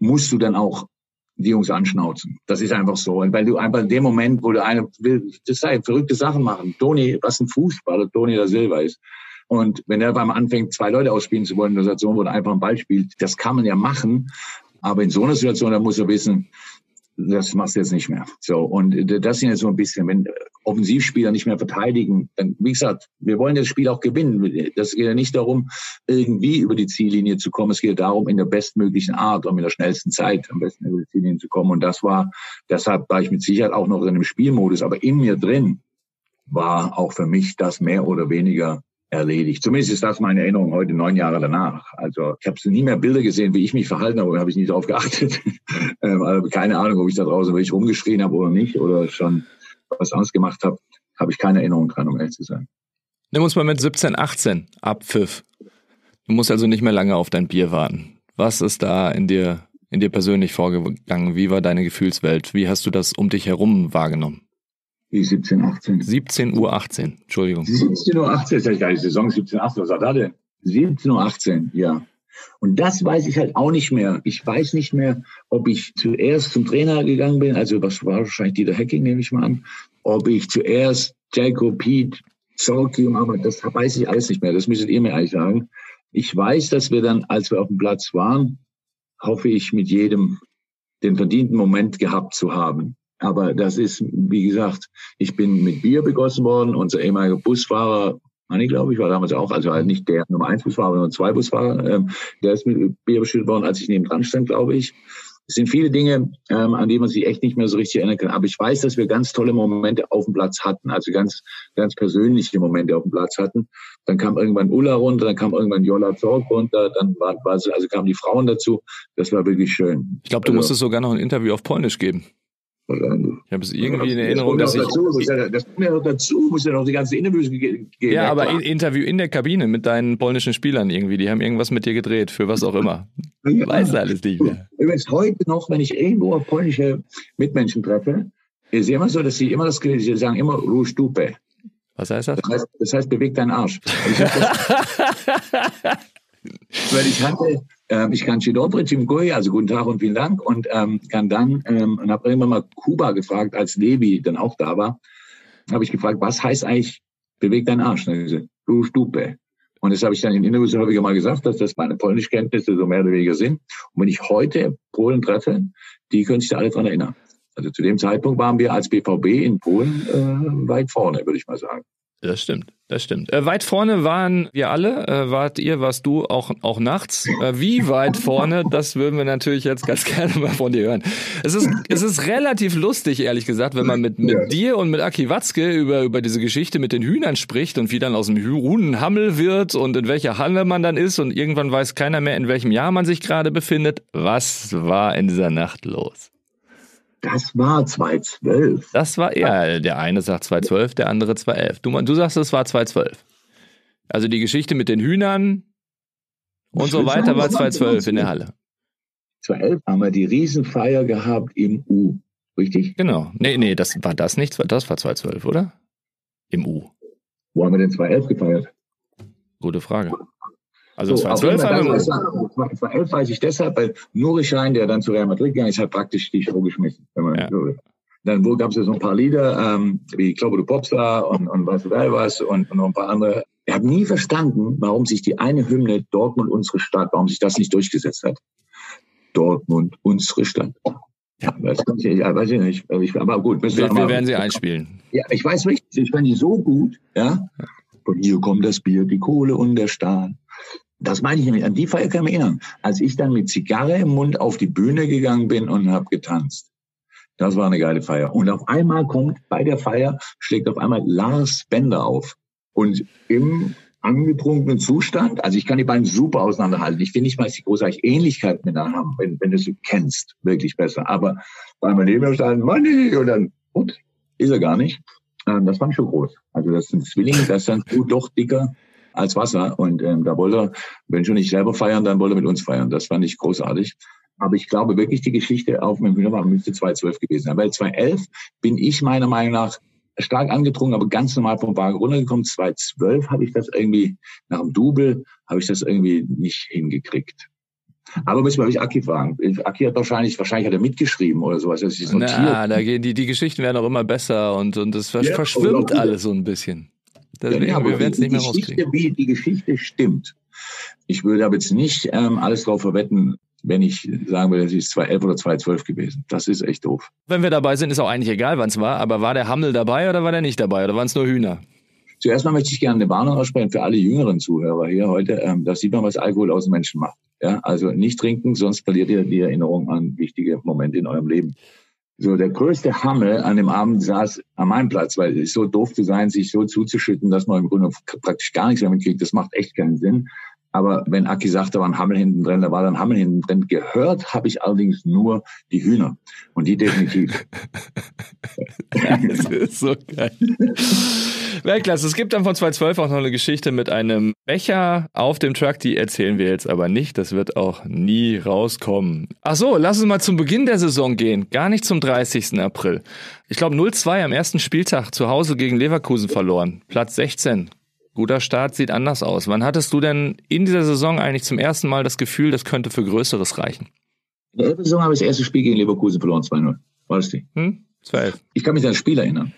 musst du dann auch die Jungs anschnauzen. Das ist einfach so. Und weil du einfach in dem Moment, wo du eine will, das sei verrückte Sachen machen. Toni, was ein Fußballer Toni da Silva ist. Und wenn er beim anfängt, zwei Leute ausspielen zu wollen in der Situation, wo er einfach einen Ball spielt, das kann man ja machen. Aber in so einer Situation, da muss er wissen, das machst du jetzt nicht mehr. So, und das sind jetzt so ein bisschen, wenn Offensivspieler nicht mehr verteidigen, dann, wie gesagt, wir wollen das Spiel auch gewinnen. Das geht ja nicht darum, irgendwie über die Ziellinie zu kommen. Es geht darum, in der bestmöglichen Art und mit der schnellsten Zeit am besten über die Ziellinie zu kommen. Und das war, deshalb war ich mit Sicherheit auch noch in einem Spielmodus, aber in mir drin war auch für mich das mehr oder weniger erledigt. Zumindest ist das meine Erinnerung heute, neun Jahre danach. Also ich habe nie mehr Bilder gesehen, wie ich mich verhalten habe, habe ich nie darauf geachtet. *laughs* also keine Ahnung, ob ich da draußen wirklich rumgeschrien habe oder nicht oder schon was anderes gemacht habe, habe ich keine Erinnerung dran, um ehrlich zu sein. Nimm uns mal mit 17, 18 Abpfiff. Du musst also nicht mehr lange auf dein Bier warten. Was ist da in dir, in dir persönlich vorgegangen? Wie war deine Gefühlswelt? Wie hast du das um dich herum wahrgenommen? Wie 17, 18? 17 Uhr 18, Entschuldigung. 17 Uhr 18 ist ja gar nicht Saison 17, 18, was war da denn? 17 Uhr 18, ja. Und das weiß ich halt auch nicht mehr. Ich weiß nicht mehr, ob ich zuerst zum Trainer gegangen bin, also was war wahrscheinlich Dieter Hacking, nehme ich mal an, ob ich zuerst Jacob, Pete, Sorkium, aber das weiß ich alles nicht mehr. Das müsstet ihr mir eigentlich sagen. Ich weiß, dass wir dann, als wir auf dem Platz waren, hoffe ich, mit jedem den verdienten Moment gehabt zu haben. Aber das ist, wie gesagt, ich bin mit Bier begossen worden. Unser ehemaliger Busfahrer, Manni, glaube ich, war damals auch, also halt nicht der Nummer eins Busfahrer, sondern zwei Busfahrer, ähm, der ist mit Bier beschüttet worden, als ich neben dran stand, glaube ich. Es sind viele Dinge, ähm, an die man sich echt nicht mehr so richtig erinnern kann. Aber ich weiß, dass wir ganz tolle Momente auf dem Platz hatten, also ganz, ganz persönliche Momente auf dem Platz hatten. Dann kam irgendwann Ulla runter, dann kam irgendwann Jola Zorg runter, dann war, war, also kamen die Frauen dazu. Das war wirklich schön. Ich glaube, du also, musstest sogar noch ein Interview auf Polnisch geben. Ich habe es irgendwie in Erinnerung, dass ich. Dazu, das kommt ja noch dazu, muss ja noch die ganze Interviews gehen. Ja, aber in, Interview in der Kabine mit deinen polnischen Spielern irgendwie. Die haben irgendwas mit dir gedreht, für was auch immer. *laughs* Ja. Weißt du alles nicht mehr. Übrigens heute noch, wenn ich irgendwo polnische Mitmenschen treffe, ist immer so, dass sie immer das sie sagen immer Rustupe. Was heißt das? Das heißt, das heißt beweg deinen Arsch. *laughs* weil ich hatte Ähm, ich kann Chidobri, Chimgoy, also guten Tag und vielen Dank. Und ähm, kann dann, ähm, und habe irgendwann mal Kuba gefragt, als Levi dann auch da war, habe ich gefragt, was heißt eigentlich, beweg deinen Arsch? Du Stupe. Und das habe ich dann in Interviews häufiger mal gesagt, dass das meine Polnischkenntnisse so mehr oder weniger sind. Und wenn ich heute Polen treffe, die können sich da alle dran erinnern. Also zu dem Zeitpunkt waren wir als BVB in Polen äh, weit vorne, würde ich mal sagen. Das stimmt, das stimmt. Äh, weit vorne waren wir alle. Äh, wart ihr, warst du auch, auch nachts. Äh, wie weit vorne, das würden wir natürlich jetzt ganz *laughs* gerne mal von dir hören. Es ist, es ist relativ lustig, ehrlich gesagt, wenn man mit, mit ja. dir und mit Aki Watzke über, über diese Geschichte mit den Hühnern spricht und wie dann aus dem Huhn Hammel wird und in welcher Halle man dann ist und irgendwann weiß keiner mehr, in welchem Jahr man sich gerade befindet. Was war in dieser Nacht los? Das war 2012. Das war, ja, der eine sagt 2012, der andere 2011. Du, du sagst, es war 2012. Also die Geschichte mit den Hühnern und so weiter war 2012 in der Halle. 2011 haben wir die Riesenfeier gehabt im U, richtig? Genau. Nee, nee, das war das nicht, das war 2012, oder? Im U. Wo haben wir denn 2011 gefeiert? Gute Frage. Also so, 2012 haben wir 2011 weiß ich deshalb, weil Nuri Schein, der dann zu Real Madrid gegangen ist, hat praktisch die Show geschmissen. Ja. Dann gab es ja so ein paar Lieder, ähm, wie Ich glaube, du Popstar und, und was weiß was und, und noch ein paar andere. Ich habe nie verstanden, warum sich die eine Hymne Dortmund, unsere Stadt, warum sich das nicht durchgesetzt hat. Dortmund, unsere Stadt. Ja, das ich, ja, weiß ich nicht. Ich, aber gut. Wir, wir werden sie einspielen. Ja, ich weiß richtig. Ich fand die so gut, ja. Von hier kommt das Bier, die Kohle und der Stahl. Das meine ich nämlich. An die Feier kann ich mich erinnern. Als ich dann mit Zigarre im Mund auf die Bühne gegangen bin und habe getanzt. Das war eine geile Feier. Und auf einmal kommt bei der Feier, schlägt auf einmal Lars Bender auf. Und im angetrunkenen Zustand, also ich kann die beiden super auseinanderhalten. Ich finde nicht mal, dass die großartig Ähnlichkeit miteinander haben, wenn, wenn du sie kennst, wirklich besser. Aber bei mir neben mir stand, Money, und dann, gut, ist er gar nicht. Ähm, das fand ich schon groß. Also das sind Zwillinge, das sind so doch dicker als Wasser. Und ähm, da wollte er, wenn schon nicht selber feiern, dann wollte er mit uns feiern. Das fand ich großartig. Aber ich glaube wirklich, die Geschichte auf dem Hühnerwagen müsste 2012 gewesen sein. Weil 2011 bin ich meiner Meinung nach stark angetrunken, aber ganz normal vom Wagen runtergekommen. 2012 habe ich das irgendwie, nach dem Double, habe ich das irgendwie nicht hingekriegt. Aber müssen wir mich Aki fragen. Aki hat wahrscheinlich, wahrscheinlich hat er mitgeschrieben oder sowas. Das ist Na, da gehen die, die Geschichten werden auch immer besser und, und es ja, verschwimmt alles so ein bisschen. Deswegen, ja, wir werden es nicht mehr rauskriegen. Wie die Geschichte stimmt. Ich würde aber jetzt nicht ähm, alles darauf verwetten, wenn ich sagen würde, es ist 2011 oder 2012 gewesen. Das ist echt doof. Wenn wir dabei sind, ist auch eigentlich egal, wann es war. Aber war der Hammel dabei oder war der nicht dabei? Oder waren es nur Hühner? Zuerst mal möchte ich gerne eine Warnung aussprechen für alle jüngeren Zuhörer hier heute. Ähm, da sieht man, was Alkohol aus dem Menschen macht. Ja, also nicht trinken, sonst verliert ihr die Erinnerung an wichtige Momente in eurem Leben. So, der größte Hammel an dem Abend saß an meinem Platz, weil es ist so doof zu sein, sich so zuzuschütten, dass man im Grunde praktisch gar nichts mehr mitkriegt. Das macht echt keinen Sinn. Aber wenn Aki sagte, da war ein Hammel hinten drin, da war dann Hammel hinten drin. Gehört habe ich allerdings nur die Hühner. Und die definitiv. das ist so geil. Weltklasse. Es gibt dann von 2012 auch noch eine Geschichte mit einem Becher auf dem Truck. Die erzählen wir jetzt aber nicht. Das wird auch nie rauskommen. Ach so, lass uns mal zum Beginn der Saison gehen. Gar nicht zum 30. April. Ich glaube 0-2 am ersten Spieltag zu Hause gegen Leverkusen verloren. Platz 16. Guter Start sieht anders aus. Wann hattest du denn in dieser Saison eigentlich zum ersten Mal das Gefühl, das könnte für Größeres reichen? In der Saison habe ich das erste Spiel gegen Leverkusen verloren, 2-0. War das die? Hm? 12. Ich kann mich an das Spiel erinnern.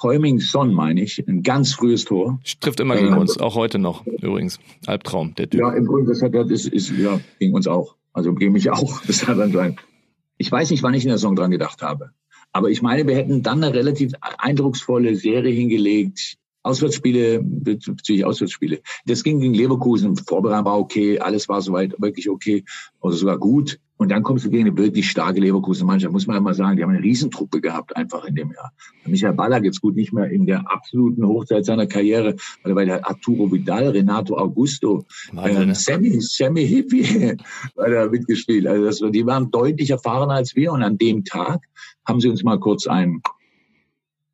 Heuming Son, meine ich, ein ganz frühes Tor. Trifft immer gegen äh, uns, auch heute noch übrigens. Albtraum, der Typ. Ja, im Grunde, das hat das ist, ist ja gegen uns auch. Also gegen mich auch. *laughs* Das hat dann sein. Ich weiß nicht, wann ich in der Saison dran gedacht habe. Aber ich meine, wir hätten dann eine relativ eindrucksvolle Serie hingelegt. Auswärtsspiele, bezüglich Auswärtsspiele. Das ging gegen Leverkusen, Vorbereitung war okay, alles war soweit wirklich okay oder sogar gut. Und dann kommst du gegen eine wirklich starke Leverkusen-Mannschaft, muss man ja mal sagen, die haben eine Riesentruppe gehabt einfach in dem Jahr. Michael Ballack jetzt gut nicht mehr in der absoluten Hochzeit seiner Karriere, weil der Arturo Vidal, Renato Augusto, äh, ne? Sammy, Sammy Hippie, weil *laughs* er mitgespielt. Also das, die waren deutlich erfahrener als wir und an dem Tag haben sie uns mal kurz einen,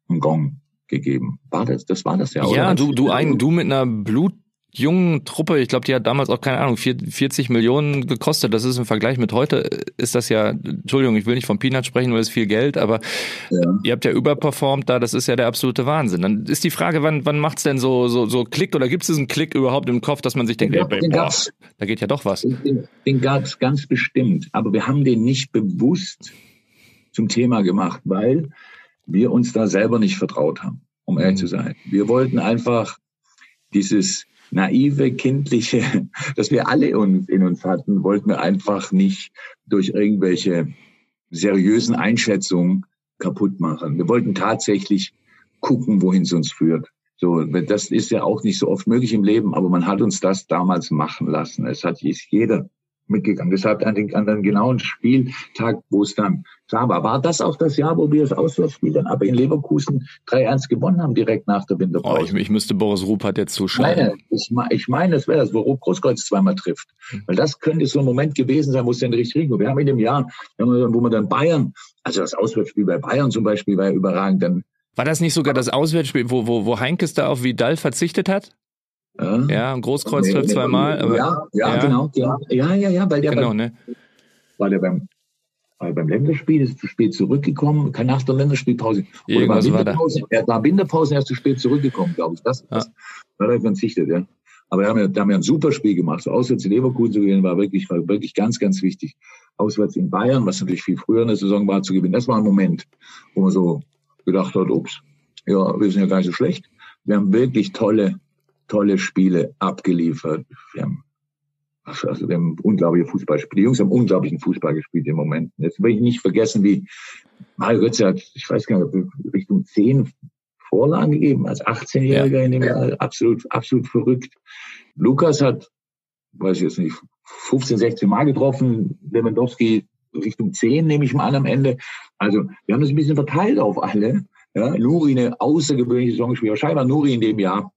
einen Gong gegeben. War das, das war das ja, oder? Ja, du, du, ein, du mit einer Blut jungen Truppe, ich glaube, die hat damals auch, keine Ahnung, 40 Millionen gekostet. Das ist im Vergleich mit heute, ist das ja, Entschuldigung, ich will nicht von Peanut sprechen, nur ist viel Geld, aber ja. ihr habt ja überperformt da, das ist ja der absolute Wahnsinn. Dann ist die Frage, wann, wann macht's denn so, so, so Klick oder gibt es diesen Klick überhaupt im Kopf, dass man sich denkt, ja, ey, boah, da geht ja doch was. Den, den gab's ganz bestimmt, aber wir haben den nicht bewusst zum Thema gemacht, weil wir uns da selber nicht vertraut haben, um ehrlich mhm. zu sein. Wir wollten einfach dieses naive, kindliche, *laughs* das wir alle in uns hatten, wollten wir einfach nicht durch irgendwelche seriösen Einschätzungen kaputt machen. Wir wollten tatsächlich gucken, wohin es uns führt. So, das ist ja auch nicht so oft möglich im Leben, aber man hat uns das damals machen lassen. Es hat jeder mitgegangen. Deshalb an den, an den genauen Spieltag, wo es dann klar war. War das auch das Jahr, wo wir das Auswärtsspiel dann aber in Leverkusen 3-1 gewonnen haben, direkt nach der Winterpause? Oh, ich, ich müsste Boris Ruppert jetzt zuschauen. Meine, ich, ich meine, das wäre das, wo Rupp Großkreuz zweimal trifft. Hm. Weil das könnte so ein Moment gewesen sein, wo es dann richtig ging. Wir haben in dem Jahr, wo man dann Bayern, also das Auswärtsspiel bei Bayern zum Beispiel war ja überragend, dann war das nicht sogar das Auswärtsspiel, wo, wo, wo Heinkes da auf Vidal verzichtet hat? Ja, ja Großkreuz trifft zweimal. Aber, ja, ja, ja, genau. Ja, ja, ja, ja weil der genau, beim, ne? weil der beim, weil beim Länderspiel ist zu spät zurückgekommen, kann nach der Länderspielpause. Oder war Winterpause, war er war Winterpause erst zu spät zurückgekommen, glaube ich. Das, das ja. hat er verzichtet, ja. Aber da haben wir, da haben wir ein super Spiel gemacht. So auswärts in Leverkusen zu gewinnen war wirklich, war wirklich ganz, ganz wichtig. Auswärts in Bayern, was natürlich viel früher in der Saison war, zu gewinnen. Das war ein Moment, wo man so gedacht hat, ups, ja, wir sind ja gar nicht so schlecht. Wir haben wirklich tolle, tolle Spiele abgeliefert. Wir haben, also wir haben unglaubliche Fußballspiele. Die Jungs haben unglaublichen Fußball gespielt im Moment. Jetzt will ich nicht vergessen, wie Mario Götze hat, ich weiß gar nicht, Richtung zehn Vorlagen gegeben als 18-Jähriger ja. in dem Jahr. Absolut, absolut verrückt. Lukas hat, weiß ich jetzt nicht, 15, 16 Mal getroffen. Lewandowski Richtung 10, nehme ich mal an am Ende. Also wir haben das ein bisschen verteilt auf alle. Ja, Nuri eine außergewöhnliche Saison gespielt. Scheinbar Nuri in dem Jahr.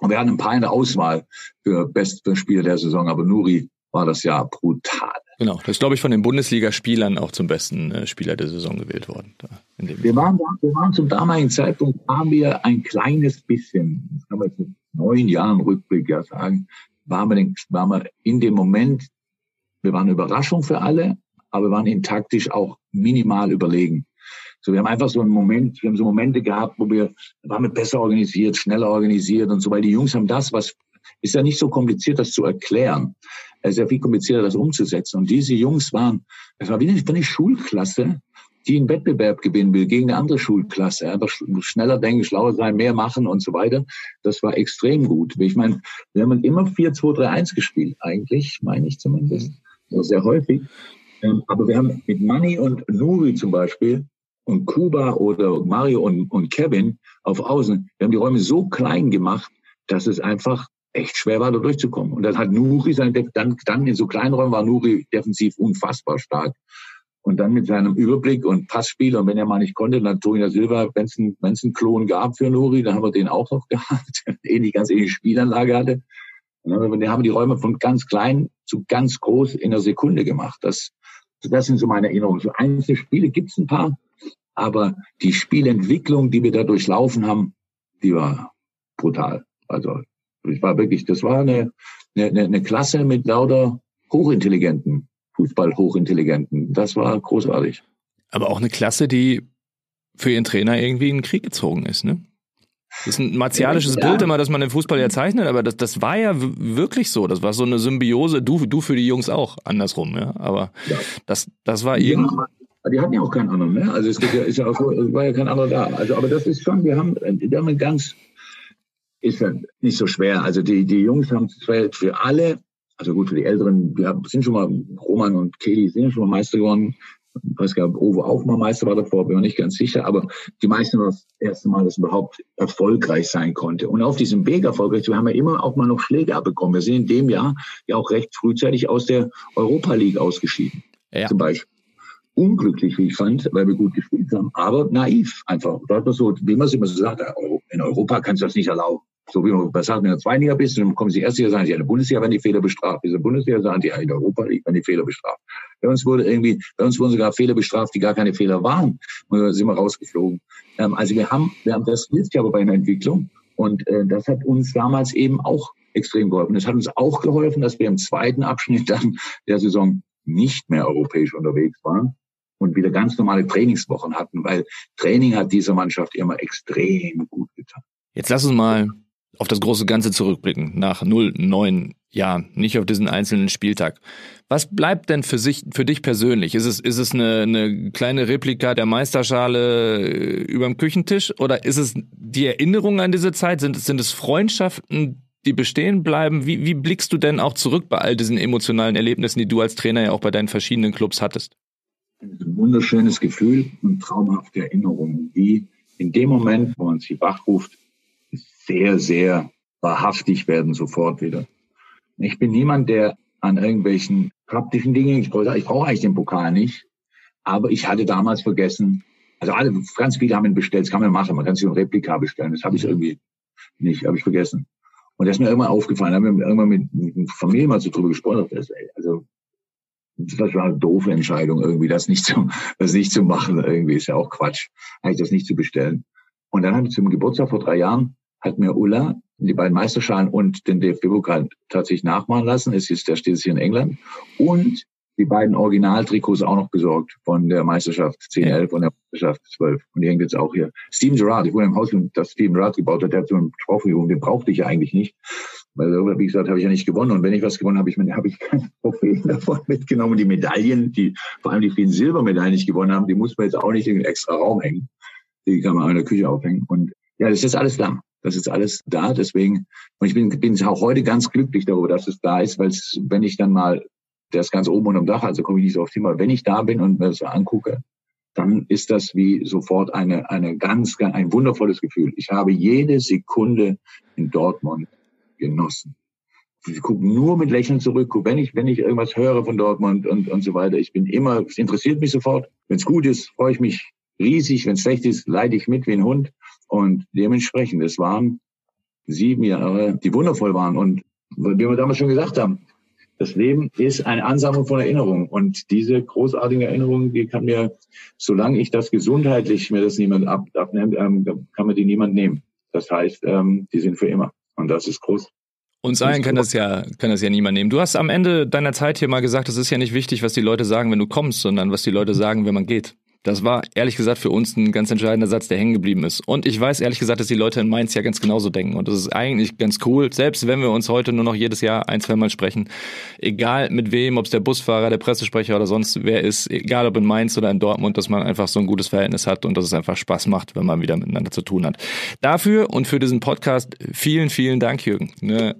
Und wir hatten ein paar in der Auswahl für beste Spieler der Saison, aber Nuri war das Jahr brutal. Genau, das ist, glaube ich, von den Bundesligaspielern auch zum besten äh, Spieler der Saison gewählt worden. wir, waren, wir waren zum damaligen Zeitpunkt, waren wir ein kleines bisschen, das kann man jetzt mit neun Jahren Rückblick ja sagen, waren wir, waren wir in dem Moment, wir waren eine Überraschung für alle, aber wir waren ihnen taktisch auch minimal überlegen. So, wir haben einfach so einen Moment, wir haben so Momente gehabt, wo wir waren wir besser organisiert, schneller organisiert und so, weil die Jungs haben das, was ist ja nicht so kompliziert, das zu erklären. Es ist ja viel komplizierter, das umzusetzen. Und diese Jungs waren, das war wie eine, eine Schulklasse, die einen Wettbewerb gewinnen will gegen eine andere Schulklasse. Einfach schneller denken, schlauer sein, mehr machen und so weiter. Das war extrem gut. Ich meine, wir haben immer 4-2-3-1 gespielt, eigentlich, meine ich zumindest. Sehr häufig. Ähm, aber wir haben mit Manny und Nuri zum Beispiel und Kuba oder Mario und, und Kevin auf Außen, wir haben die Räume so klein gemacht, dass es einfach echt schwer war, da durchzukommen. Und dann hat Nuri sein, dann, dann in so kleinen Räumen war Nuri defensiv unfassbar stark. Und dann mit seinem Überblick und Passspiel, und wenn er mal nicht konnte, dann Tonia Silva, wenn es einen Klon gab für Nuri, dann haben wir den auch noch *laughs* gehabt, ähnlich, ganz ähnliche Spielanlage hatte. Und dann haben wir die Räume von ganz klein zu ganz groß in einer Sekunde gemacht. Das, das sind so meine Erinnerungen. So einzelne Spiele gibt es ein paar, aber die Spielentwicklung, die wir da durchlaufen haben, die war brutal. Also ich war wirklich, das war eine, eine, eine Klasse mit lauter hochintelligenten, Fußball hochintelligenten. Das war großartig. Aber auch eine Klasse, die für ihren Trainer irgendwie in den Krieg gezogen ist, ne? Das ist ein martialisches ja. Bild immer, dass man den Fußball ja zeichnet, aber das, das war ja wirklich so. Das war so eine Symbiose. Du, du für die Jungs auch andersrum, ja. Aber ja. das, das war irgendwie. Ja, die hatten ja auch keinen anderen, ne? Also es, ja, ist ja auch so, es war ja kein anderer da. Also, aber das ist schon, wir haben, wir haben ganz, ist ja nicht so schwer. Also die, die Jungs haben für alle, also gut, für die Älteren, wir sind schon mal, Roman und Kelly sind ja schon mal Meister geworden ich weiß gar nicht, ob Owe auch mal Meister war davor, bin mir nicht ganz sicher, aber die meisten war das erste Mal, dass überhaupt erfolgreich sein konnte. Und auf diesem Weg erfolgreich, wir haben ja immer auch mal noch Schläge abbekommen. Wir sind in dem Jahr ja auch recht frühzeitig aus der Europa League ausgeschieden. Ja. Zum Beispiel. Unglücklich, wie ich fand, weil wir gut gespielt haben, aber naiv einfach. Da hat man so, wie man es immer so sagt, in Europa kannst du das nicht erlauben. So wie man in der zweiten Liga bist, dann kommen sie erst Jahr, sagen sie, in der Bundesliga werden die Fehler bestraft. Der Bundesliga sagen die, ja, in Europa werden die Fehler bestraft. Bei uns wurde irgendwie, bei uns wurden sogar Fehler bestraft, die gar keine Fehler waren. Und da sind wir rausgeflogen. Ähm, also wir haben, wir haben, das hilft ja aber bei einer Entwicklung. Und äh, das hat uns damals eben auch extrem geholfen. Es hat uns auch geholfen, dass wir im zweiten Abschnitt dann der Saison nicht mehr europäisch unterwegs waren und wieder ganz normale Trainingswochen hatten, weil Training hat dieser Mannschaft immer extrem gut getan. Jetzt lass uns mal auf das große Ganze zurückblicken, nach 0, 9 Jahren, nicht auf diesen einzelnen Spieltag. Was bleibt denn für sich, für dich persönlich? Ist es, ist es eine, eine kleine Replika der Meisterschale äh, überm Küchentisch oder ist es die Erinnerung an diese Zeit? Sind, sind es Freundschaften, die bestehen bleiben? Wie, wie blickst du denn auch zurück bei all diesen emotionalen Erlebnissen, die du als Trainer ja auch bei deinen verschiedenen Clubs hattest? Ein wunderschönes Gefühl und traumhafte Erinnerungen, die in dem Moment, wo man sie wachruft, sehr, sehr wahrhaftig werden sofort wieder. Ich bin niemand, der an irgendwelchen praktischen Dingen, ich brauche, ich brauche eigentlich den Pokal nicht, aber ich hatte damals vergessen, also alle, ganz viele haben ihn bestellt, das kann man machen, man kann sich ein Replika bestellen, das habe ich irgendwie nicht, habe ich vergessen. Und das ist mir irgendwann aufgefallen, da haben wir irgendwann mit, mit Familie mal so drüber gesprochen, also das war eine doofe Entscheidung irgendwie, das nicht zu, das nicht zu machen irgendwie, ist ja auch Quatsch, eigentlich das nicht zu bestellen. Und dann habe ich zum Geburtstag vor drei Jahren hat mir Ulla die beiden Meisterschalen und den DFB-Pokal tatsächlich nachmachen lassen. Ist, der steht jetzt hier in England. Und die beiden Originaltrikots auch noch besorgt von der Meisterschaft 10-11 und der Meisterschaft 12. Und die hängt jetzt auch hier. Steven Gerrard, ich wohne im Haus, das Steven Gerrard gebaut hat, der hat so einen Trophy den brauchte ich ja eigentlich nicht. Weil, wie gesagt, habe ich ja nicht gewonnen. Und wenn ich was gewonnen habe, ich, habe ich keine Trophäen *laughs* davon mitgenommen. Die Medaillen, die, vor allem die vielen Silbermedaillen, die ich gewonnen habe, die muss man jetzt auch nicht in den extra Raum hängen. Die kann man in der Küche aufhängen. Und ja, das ist alles da. Das ist alles da. Deswegen, und ich bin, bin auch heute ganz glücklich darüber, dass es da ist, weil es, wenn ich dann mal, ist ganz oben unterm Dach, also komme ich nicht so oft hin, aber wenn ich da bin und mir das angucke, dann ist das wie sofort eine, eine ganz, ein wundervolles Gefühl. Ich habe jede Sekunde in Dortmund genossen. Ich gucke nur mit Lächeln zurück, wenn ich, wenn ich irgendwas höre von Dortmund und, und so weiter. Ich bin immer, es interessiert mich sofort. Wenn es gut ist, freue ich mich riesig. Wenn es schlecht ist, leide ich mit wie ein Hund. Und dementsprechend, es waren sieben Jahre, die wundervoll waren. Und wie wir damals schon gesagt haben, das Leben ist eine Ansammlung von Erinnerungen. Und diese großartigen Erinnerungen, die kann mir, solange ich das gesundheitlich mir das niemand ab, abnimmt, ähm, kann mir die niemand nehmen. Das heißt, ähm, die sind für immer. Und das ist groß. Uns allen kann das ja, kann das ja niemand nehmen. Du hast am Ende deiner Zeit hier mal gesagt, es ist ja nicht wichtig, was die Leute sagen, wenn du kommst, sondern was die Leute sagen, wenn man geht. Das war ehrlich gesagt für uns ein ganz entscheidender Satz, der hängen geblieben ist. Und ich weiß ehrlich gesagt, dass die Leute in Mainz ja ganz genauso denken. Und das ist eigentlich ganz cool, selbst wenn wir uns heute nur noch jedes Jahr ein, zwei Mal sprechen. Egal mit wem, ob es der Busfahrer, der Pressesprecher oder sonst wer ist, egal ob in Mainz oder in Dortmund, dass man einfach so ein gutes Verhältnis hat und dass es einfach Spaß macht, wenn man wieder miteinander zu tun hat. Dafür und für diesen Podcast vielen, vielen Dank, Jürgen. Eine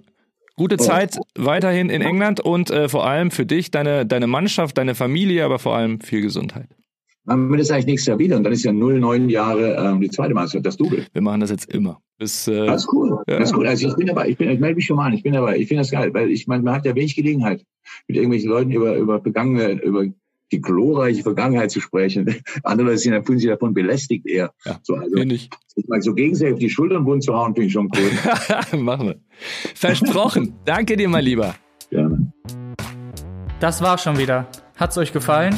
Gute Zeit weiterhin in England und äh, vor allem für dich, deine, deine Mannschaft, deine Familie, aber vor allem viel Gesundheit machen wir das eigentlich nächstes Jahr wieder und dann ist ja 0, 9 Jahre ähm, die zweite Meisterschaft, das Double. Wir machen das jetzt immer. Bis, äh, das ist cool. Ja. Das ist cool. Also ich bin dabei, ich bin, ich melde mich schon mal an, ich bin dabei, ich finde das geil, weil ich meine, man hat ja wenig Gelegenheit, mit irgendwelchen Leuten über, über Vergangene, über die glorreiche Vergangenheit zu sprechen. *laughs* Andere sind, fühlen sich davon belästigt eher. Ja, so, also, ich. ich meine, so gegenseitig auf die Schultern bunt zu hauen, finde ich schon cool. *laughs* Machen wir. Versprochen. Danke dir mal lieber. Gerne. Das war schon wieder. Hat's euch gefallen?